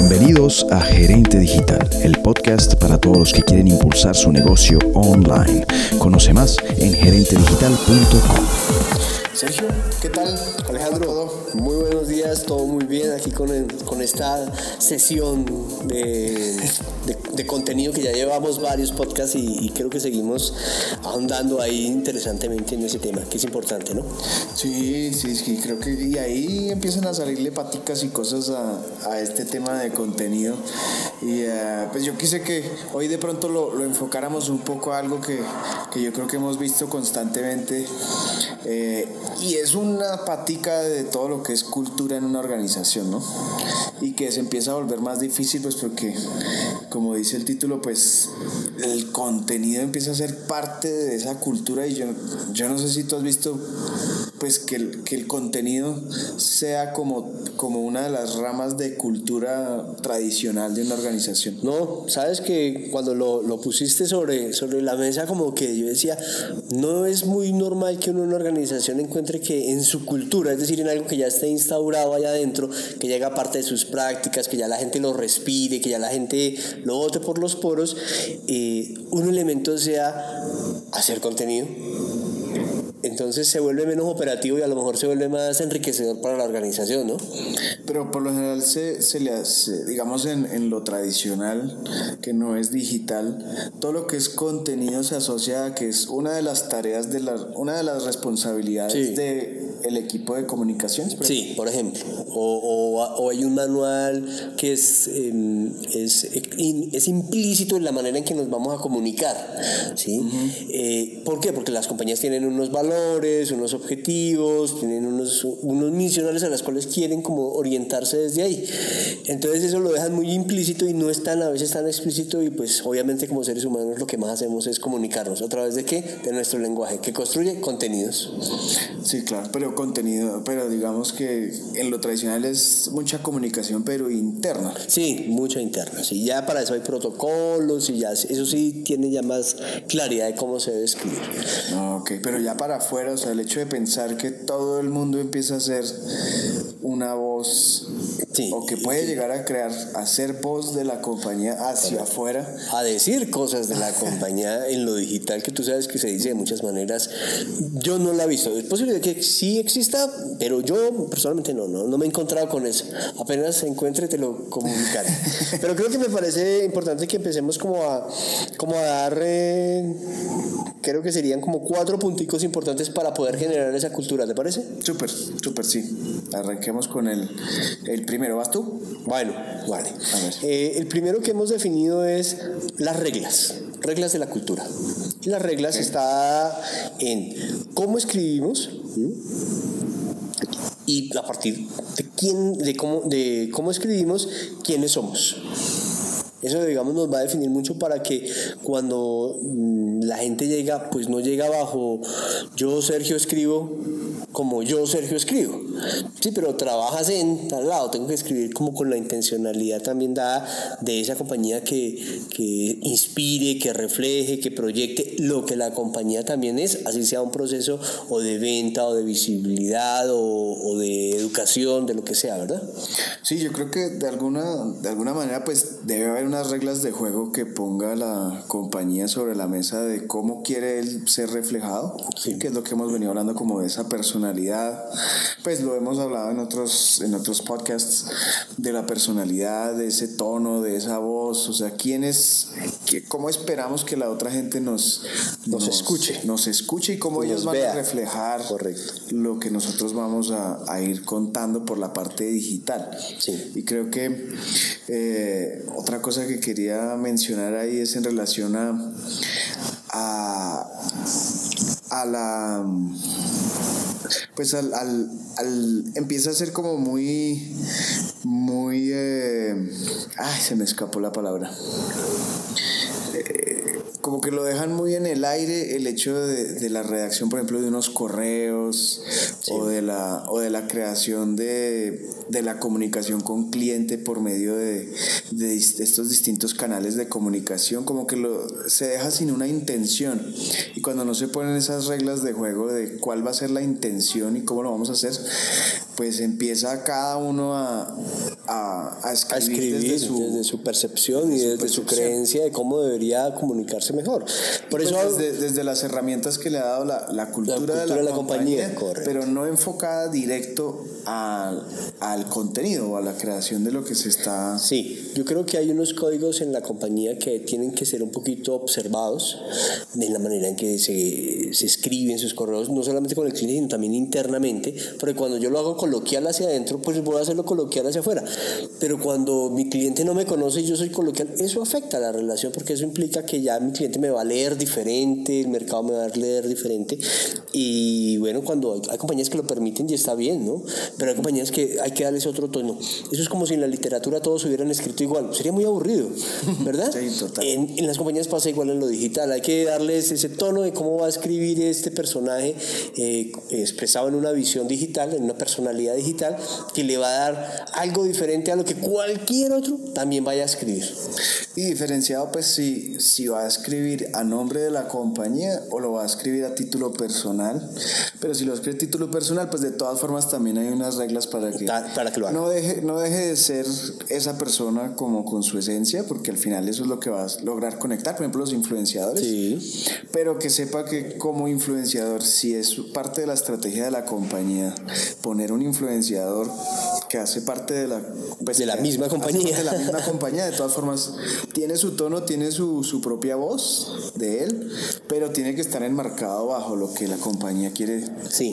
Bienvenidos a Gerente Digital, el podcast para todos los que quieren impulsar su negocio online. Conoce más en gerentedigital.com. Sergio, ¿qué tal? Alejandro, muy buenos días, todo muy bien aquí con, con esta sesión de, de, contenido que ya llevamos varios podcasts y, creo que seguimos ahondando ahí interesantemente en ese tema, que es importante, ¿no? Sí, sí, sí, creo que y ahí empiezan a salirle paticas y cosas a, a este tema de contenido y uh, pues yo quise que hoy de pronto lo, lo enfocáramos un poco a algo que, que, yo creo que hemos visto constantemente eh, y es una patica de todo lo que es cultura en una organización, ¿no? Y que se empieza a volver más difícil, pues porque, como dice el título, pues el contenido empieza a ser parte de esa cultura y yo, yo no sé si tú has visto pues que el, que el contenido sea como, como una de las ramas de cultura tradicional de una organización. No, sabes que cuando lo, lo pusiste sobre, sobre la mesa como que yo decía, no es muy normal que una organización encuentre que en su cultura, es decir, en algo que ya está instaurado allá adentro, que llega parte de sus prácticas, que ya la gente lo respire, que ya la gente lo bote por los poros, eh, un elemento sea hacer contenido entonces se vuelve menos operativo y a lo mejor se vuelve más enriquecedor para la organización, ¿no? Pero por lo general se, se le hace, digamos en, en, lo tradicional, que no es digital, todo lo que es contenido se asocia a que es una de las tareas, de la, una de las responsabilidades de el equipo de comunicaciones. Sí, por ejemplo. O, o, hay un manual que es, em, es, es, implícito en la manera en que nos vamos a comunicar. ¿sí? Eh, ¿Por qué? Porque las compañías tienen unos valores, unos objetivos, tienen unos, unos misionales a las cuales quieren como orientarse desde ahí. Entonces eso lo dejan muy implícito y no es tan, a veces tan explícito y pues obviamente como seres humanos lo que más hacemos es comunicarnos. ¿A través de qué? De nuestro lenguaje, que construye contenidos. Sí, claro, pero contenido, pero digamos que en lo tradicional es mucha comunicación, pero interna. Sí, mucha interna. Sí, ya para eso hay protocolos y ya eso sí tiene ya más claridad de cómo se debe escribir. ok, pero ya para afuera, o sea, el hecho de pensar que todo el mundo empieza a ser una voz o que puede llegar a crear, a ser voz de la compañía hacia afuera. A decir cosas de la compañía en lo digital, que tú sabes que se dice de muchas maneras. Yo no la he visto. Es posible que sí exista, pero yo personalmente no, no, no me he encontrado con eso. Apenas se encuentre te lo comunicaré. pero creo que me parece importante que empecemos como a, como a dar, eh, creo que serían como cuatro punticos importantes para poder generar esa cultura, ¿te parece? Súper, súper, sí. Arranquemos con el, el primero, ¿vas tú? Bueno, vale. Eh, el primero que hemos definido es las reglas, reglas de la cultura. Las reglas está en cómo escribimos, y a partir de quién, de cómo, de cómo escribimos, quiénes somos. Eso, digamos, nos va a definir mucho para que cuando mm, la gente llega, pues no llega bajo yo, Sergio, escribo como yo, Sergio, escribo. Sí, pero trabajas en tal lado, tengo que escribir como con la intencionalidad también dada de esa compañía que, que inspire, que refleje, que proyecte lo que la compañía también es, así sea un proceso o de venta o de visibilidad o, o de educación, de lo que sea, ¿verdad? Sí, yo creo que de alguna, de alguna manera pues debe haber unas reglas de juego que ponga la compañía sobre la mesa de cómo quiere él ser reflejado, sí. que es lo que hemos venido hablando como de esa personalidad, pues lo hemos hablado en otros, en otros podcasts, de la personalidad, de ese tono, de esa voz, o sea, quién es, cómo esperamos que la otra gente nos, nos, escuche. Nos escuche y cómo ellos van a reflejar Correcto. lo que nosotros vamos a, a, ir contando por la parte digital. Sí. Y creo que eh, otra cosa que quería mencionar ahí es en relación a, a, a la pues al, al, al, empieza a ser como muy muy eh, ay se me escapó la palabra. Eh, como que lo dejan muy en el aire el hecho de, de la redacción, por ejemplo, de unos correos o, de la, o de la creación de, de la comunicación con cliente por medio de, de estos distintos canales de comunicación, como que lo, se deja sin una intención. Y cuando no se ponen esas reglas de juego de cuál va a ser la intención y cómo lo vamos a hacer, pues empieza cada uno a, a, escribir, desde, su, percepción y desde su creencia de cómo debería comunicarse mejor. Por pues eso desde, las herramientas que le ha dado la, la cultura, de la, compañía, pero no enfocada directo al, al contenido o a la creación de lo que se está... Sí, yo creo que hay unos códigos en la compañía que tienen que ser un poquito observados en la manera en que se, se escriben sus correos, no solamente con el cliente, sino también internamente, porque cuando yo lo hago coloquial hacia adentro, pues voy a hacerlo coloquial hacia afuera. Pero cuando mi cliente no me conoce y yo soy coloquial, eso afecta la relación porque eso implica que ya mi cliente me va a leer diferente, el mercado me va a leer diferente. Y bueno, cuando hay, compañías que lo permiten y está bien, ¿no? Pero hay compañías que hay que darles otro tono. Eso es como si en la literatura todos hubieran escrito igual. Sería muy aburrido, ¿verdad? Sí, total. En, en las compañías pasa igual en lo digital. Hay que darles ese tono de cómo va a escribir este personaje eh, expresado en una visión digital, en una personalidad digital, que le va a dar algo diferente a lo que cualquier otro también vaya a escribir. Y diferenciado, pues si, si va a escribir a nombre de la compañía o lo va a escribir a título personal. Pero si lo escribe a título personal, pues de todas formas también hay unas reglas para que, para que lo haga. No, deje, no deje de ser esa persona como con su esencia, porque al final eso es lo que va a lograr conectar, por ejemplo, los influenciadores. Sí. Pero que sepa que como influenciador, si es parte de la estrategia de la compañía, poner un influenciador que hace parte de la, pues, de la misma compañía. De la misma compañía, de todas formas, tiene su tono, tiene su, su propia voz de él, pero tiene que estar enmarcado bajo lo que la compañía quiere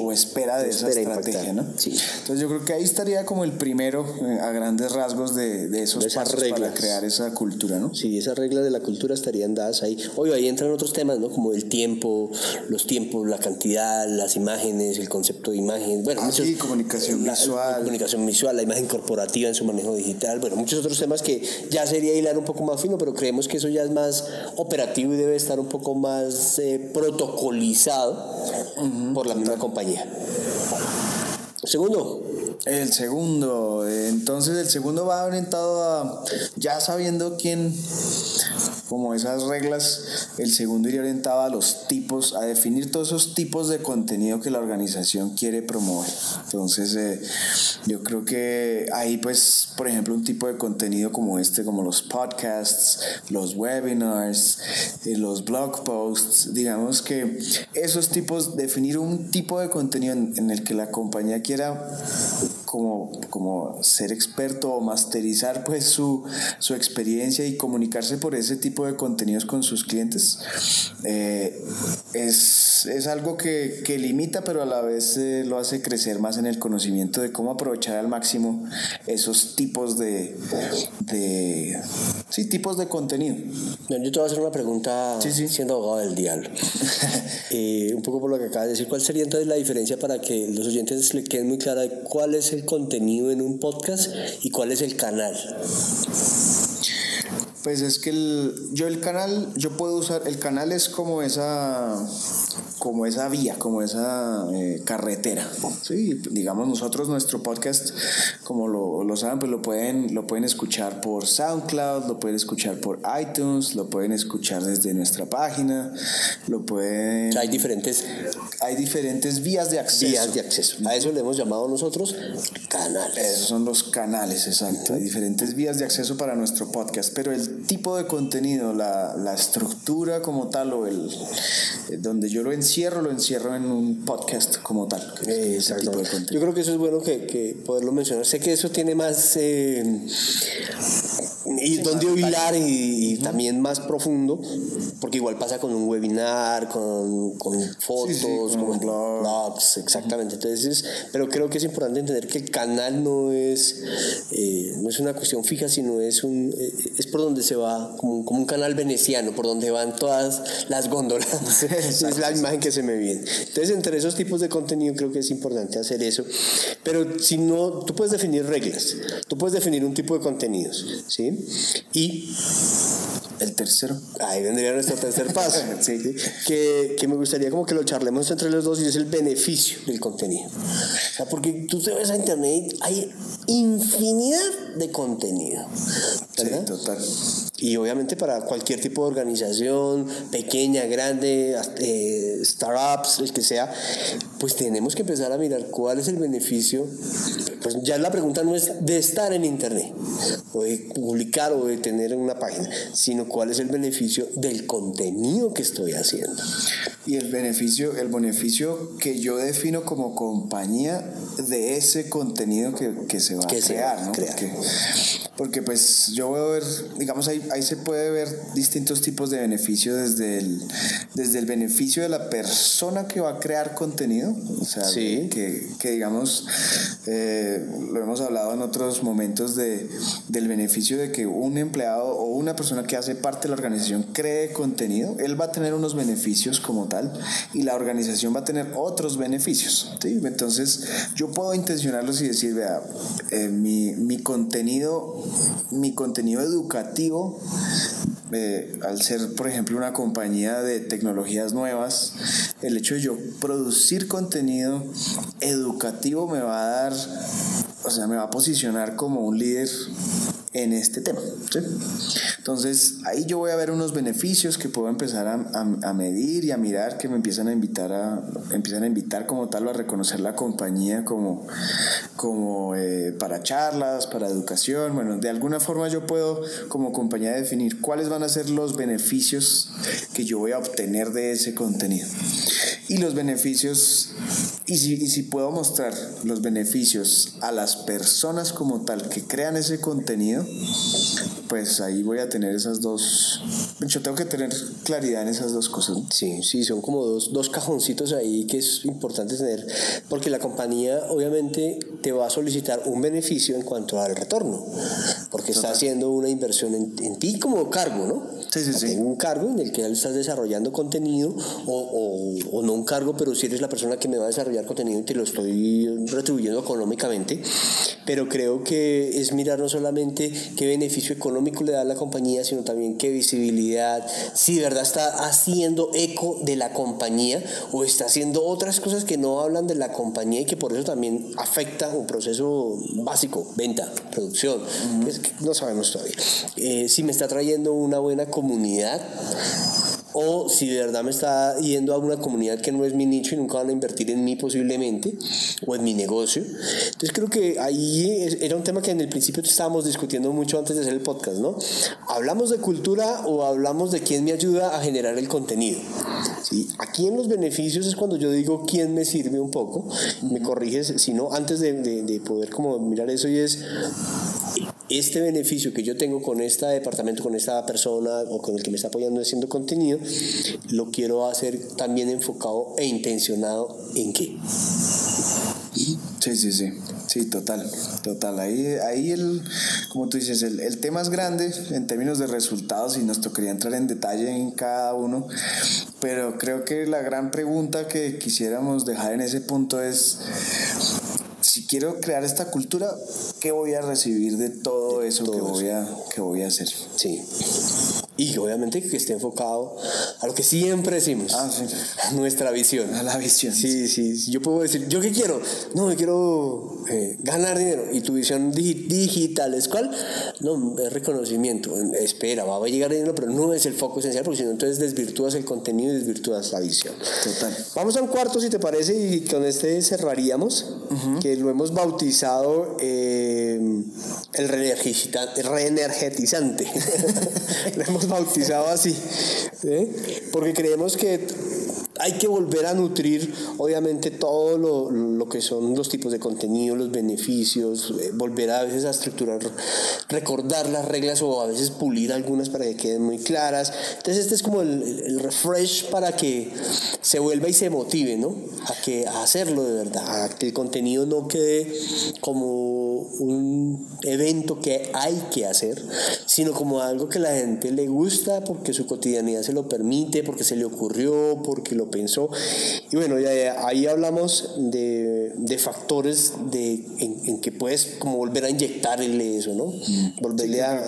o espera de esa estrategia, ¿no? Entonces yo creo que ahí estaría como el primero eh, a grandes rasgos de, de esos pasos para crear esa cultura, ¿no? Sí, esas reglas de la cultura estarían dadas ahí. Oye, ahí entran otros temas, ¿no? Como el tiempo, los tiempos, la cantidad, las imágenes, el concepto de imagen, bueno, ah, sí, comunicación visual. comunicación visual, la imagen corporativa en su manejo digital, bueno, muchos otros temas que ya sería hilar un poco más fino, pero creemos que eso ya es más operativo y debe estar un poco más eh, protocolizado por la misma compañía. Segundo. El segundo, entonces el segundo va orientado a ya sabiendo quién como esas reglas, el segundo iría orientado a los tipos, a definir todos esos tipos de contenido que la organización quiere promover. Entonces, eh, yo creo que ahí, pues, por ejemplo, un tipo de contenido como este, como los podcasts, los webinars, eh, los blog posts, digamos que esos tipos, definir un tipo de contenido en, el que la compañía quiera como, como ser experto o masterizar pues su, su experiencia y comunicarse por ese tipo de contenidos con sus clientes eh, es, es, algo que, que, limita, pero a la vez eh, lo hace crecer más en el conocimiento de cómo aprovechar al máximo esos tipos de, de sí, tipos de contenido. Yo te voy a hacer una pregunta siendo abogado del diablo. Eh, un poco por lo que acabas de decir, ¿cuál sería entonces la diferencia para que los oyentes le queden muy clara cuál es el contenido en un podcast y cuál es el canal? Pues es que el, yo el canal, yo puedo usar, el canal es como esa, como esa vía, como esa eh, carretera. Sí, digamos nosotros nuestro podcast, como lo, lo, saben, pues lo pueden, lo pueden escuchar por SoundCloud, lo pueden escuchar por iTunes, lo pueden escuchar desde nuestra página, lo pueden... Hay diferentes... Hay diferentes vías de acceso. Vías de acceso. A eso le hemos llamado nosotros canales. Esos son los canales, exacto. Hay diferentes vías de acceso para nuestro podcast, pero el tipo de contenido, la, la estructura como tal o el eh, donde yo lo encierro, lo encierro en un podcast como tal. Exacto. Yo creo que eso es bueno que, que poderlo mencionar. Sé que eso tiene más eh, y donde hilar y, también más profundo, porque igual pasa con un webinar, con, con fotos, con blogs, exactamente. Entonces, pero creo que es importante entender que el canal no es, eh, no es una cuestión fija, sino es un es por donde se va, como, como un canal veneciano, por donde van todas las góndolas. es la imagen que se me viene. Entonces, entre esos tipos de contenido creo que es importante hacer eso. Pero si no, tú puedes definir reglas, tú puedes definir un tipo de contenidos, ¿sí? Y el tercero. Ahí vendría nuestro tercer paso. sí. que, que, me gustaría como que lo charlemos entre los dos y es el beneficio del contenido. O sea, porque tú te ves a internet hay infinidad de contenido. ¿verdad? Sí, total. Y obviamente para cualquier tipo de organización, pequeña, grande, eh, startups, el que sea, pues tenemos que empezar a mirar cuál es el beneficio. Pues ya la pregunta no es de estar en Internet, o de publicar o de tener una página, sino cuál es el beneficio del contenido que estoy haciendo. Y el beneficio, el beneficio que yo defino como compañía de ese contenido que, que se va a crear, ¿no? Crear. Porque, porque pues yo voy a ver, digamos, ahí, ahí se puede ver distintos tipos de beneficio desde el, desde el beneficio de la persona que va a crear contenido, o sea, Sí. que, que digamos, eh, lo hemos hablado en otros momentos de, del beneficio de que un empleado o una persona que hace parte de la organización cree contenido, él va a tener unos beneficios como tal y la organización va a tener otros beneficios. ¿sí? Entonces yo puedo intencionarlos y decir, vea, eh, mi, mi contenido, mi contenido educativo eh, al ser, por ejemplo, una compañía de tecnologías nuevas, el hecho de yo producir contenido educativo me va a dar, o sea, me va a posicionar como un líder en este tema. Entonces, ahí yo voy a ver unos beneficios que puedo empezar a, a, medir y a mirar que me empiezan a invitar a, empiezan a invitar como tal a reconocer la compañía como, como eh, para charlas, para educación. Bueno, de alguna forma yo puedo como compañía definir cuáles van a ser los beneficios que yo voy a obtener de ese contenido. Y los beneficios, y si, puedo mostrar los beneficios a las personas como tal que crean ese contenido, pues ahí voy a tener esas dos. Yo tengo que tener claridad en esas dos cosas. Sí, sí, son como dos, dos cajoncitos ahí que es importante tener, porque la compañía obviamente te va a solicitar un beneficio en cuanto al retorno, porque Total. está haciendo una inversión en, en, ti como cargo, ¿no? Sí, sí, sí. Tengo un cargo en el que estás desarrollando contenido, o, o, o no un cargo, pero si eres la persona que me va a desarrollar contenido y te lo estoy retribuyendo económicamente, pero creo que es mirar no solamente qué beneficio económico le da a la compañía, sino también qué visibilidad, si de verdad está haciendo eco de la compañía o está haciendo otras cosas que no hablan de la compañía y que por eso también afecta un proceso básico, venta, producción, uh -huh. Es que no sabemos todavía. Eh, si me está trayendo una buena comunidad o si de verdad me está yendo a una comunidad que no es mi nicho y nunca van a invertir en mí posiblemente o en mi negocio. Entonces creo que ahí era un tema que en el principio estábamos discutiendo mucho antes de hacer el podcast, ¿no? ¿Hablamos de cultura o hablamos de quién me ayuda a generar el contenido? Aquí en los beneficios es cuando yo digo quién me sirve un poco, me corriges, si no, antes de, de, de poder como mirar eso y es este beneficio que yo tengo con este departamento, con esta persona o con el que me está apoyando haciendo contenido, lo quiero hacer también enfocado e intencionado en qué. Sí, sí, sí, sí, total, total. Ahí, ahí el, como tú dices, el, el tema es grande en términos de resultados y nos tocaría entrar en detalle en cada uno, pero creo que la gran pregunta que quisiéramos dejar en ese punto es, si quiero crear esta cultura, ¿qué voy a recibir de todo eso todo que, voy a, que voy a hacer? Sí. Y obviamente que esté enfocado a lo que siempre decimos, ah, sí. a nuestra visión. A la visión. Sí, sí. Yo puedo decir, ¿yo qué quiero? No, yo quiero eh, ganar dinero. ¿Y tu visión dig digital es cuál? No, es reconocimiento. Espera, va a llegar dinero, pero no es el foco esencial, porque si no, entonces desvirtúas el contenido y desvirtúas la visión. Total. Vamos a un cuarto, si te parece, y con este cerraríamos, uh -huh. que lo hemos bautizado eh, el reenergetizante. lo hemos bautizado así, ¿sí? porque creemos que hay que volver a nutrir, obviamente, todo lo, lo, que son los tipos de contenido, los beneficios, eh, volver a veces a estructurar, recordar las reglas o a veces pulir algunas para que queden muy claras. Entonces, este es como el, el refresh para que se vuelva y se motive, ¿no? A, que, a hacerlo de verdad, a que el contenido no quede como un evento que hay que hacer, sino como algo que la gente le gusta porque su cotidianidad se lo permite, porque se le ocurrió, porque lo pensó. Y bueno, ya, ahí hablamos de, de factores de, en, que puedes como volver a inyectarle eso, ¿no? Mm. Volverle a...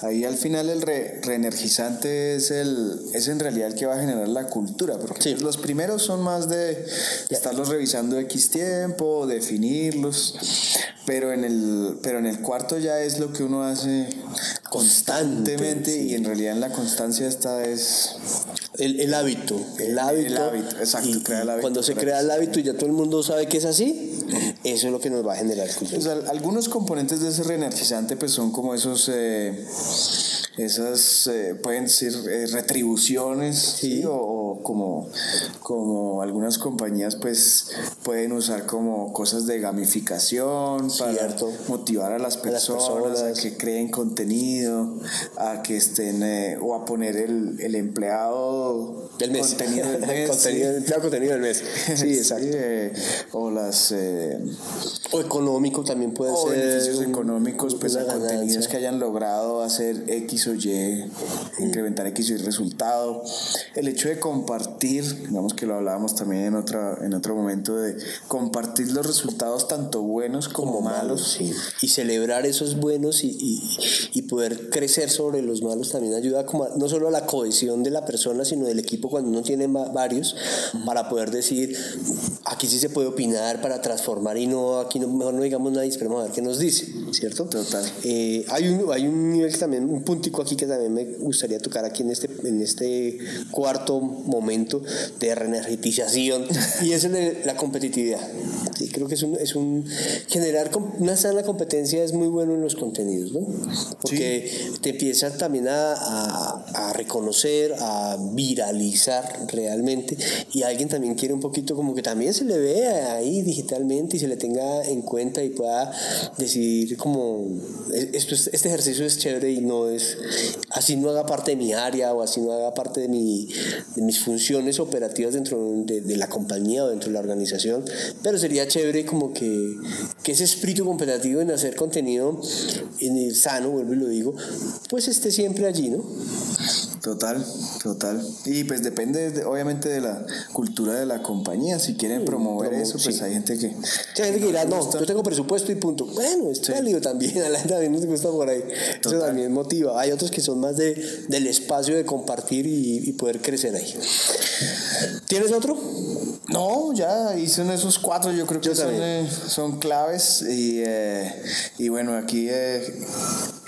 ahí al final el reenergizante es, el, es en realidad el que va a generar la cultura, porque pues los primeros son más de estarlos revisando X tiempo, definirlos, pero en el, pero en el cuarto ya es lo que uno hace constantemente y en realidad en la constancia esta es el, el hábito el hábito. El hábito exacto el hábito cuando se crea el hábito y ya todo el mundo sabe que es así eso es lo que nos va a generar pues, algunos componentes de ese reenergizante pues son como esos eh, esas eh, pueden ser eh, retribuciones ¿sí? o, como, como algunas compañías pues pueden usar como cosas de gamificación para motivar a las personas, a, que creen contenido, a que estén eh, o a poner el, el empleado del mes. Contenido del mes. contenido, contenido del mes. Sí, exacto. o las o económico también puede o ser. beneficios económicos, pues a contenidos que hayan logrado hacer X o Y, incrementar X o Y resultado. El hecho de compartir, digamos que lo hablábamos también en, otra, en otro momento, de compartir los resultados tanto buenos como, malos. Y celebrar esos buenos y, y, y, poder crecer sobre los malos también ayuda como no solo a la cohesión de la persona, sino del equipo cuando uno tiene varios, para poder decir, aquí sí se puede opinar para transformar y no, aquí no, mejor no digamos nada y esperemos a ver qué nos dice, ¿cierto? Total. Eh, hay, un, hay un nivel también, un puntico aquí que también me gustaría tocar aquí en este, en este cuarto momento de reenergetización y es de la competitividad. Sí, creo que es un, es un generar una sana competencia es muy bueno en los contenidos, ¿no? Porque te empieza también a, a, a, reconocer, a viralizar realmente y alguien también quiere un poquito como que también se le vea ahí digitalmente y se le tenga en cuenta y pueda decidir como esto, este ejercicio es chévere y no es así no haga parte de mi área o así no haga parte de, mi, de mis funciones operativas dentro de, de, la compañía o dentro de la organización, pero sería chévere como que, que ese espíritu competitivo en hacer contenido en el sano, vuelvo y lo digo, pues esté siempre allí, ¿no? Total, total. Y pues depende obviamente de la cultura de la compañía. Si quieren promover eso, pues hay gente que... Hay gente que dirá, no, yo tengo presupuesto y punto. Bueno, es válido también, a la gente también nos gusta por ahí. Eso también motiva. Hay otros que son más de, del espacio de compartir y, poder crecer ahí. ¿Tienes otro? No, ya hice esos cuatro, yo creo que son, eh, son, claves. Y, eh, y bueno, aquí eh,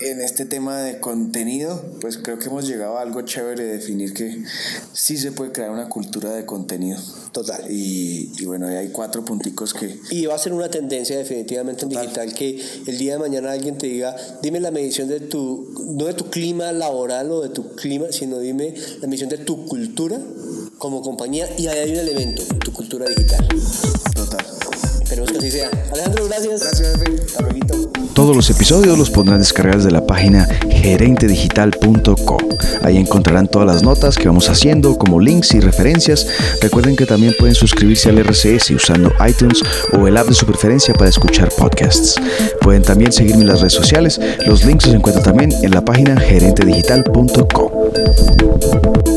en este tema de contenido, pues creo que hemos llegado a algo chévere de definir que sí se puede crear una cultura de contenido. Total. Y, y bueno, hay cuatro punticos que... Y va a ser una tendencia definitivamente en digital que el día de mañana alguien te diga, dime la medición de tu, no de tu clima laboral o de tu clima, sino dime la medición de tu cultura como compañía y ahí hay un elemento, tu cultura digital. Total. Esperemos que así sea. Alejandro, gracias. Gracias, Efe. Hasta luego. Todos los episodios los podrán descargar de la página gerentedigital.co. Ahí encontrarán todas las notas que vamos haciendo, como links y referencias. Recuerden que también pueden suscribirse al RCS usando iTunes o el app de su preferencia para escuchar podcasts. Pueden también seguirme en las redes sociales. Los links los encuentran también en la página gerentedigital.co.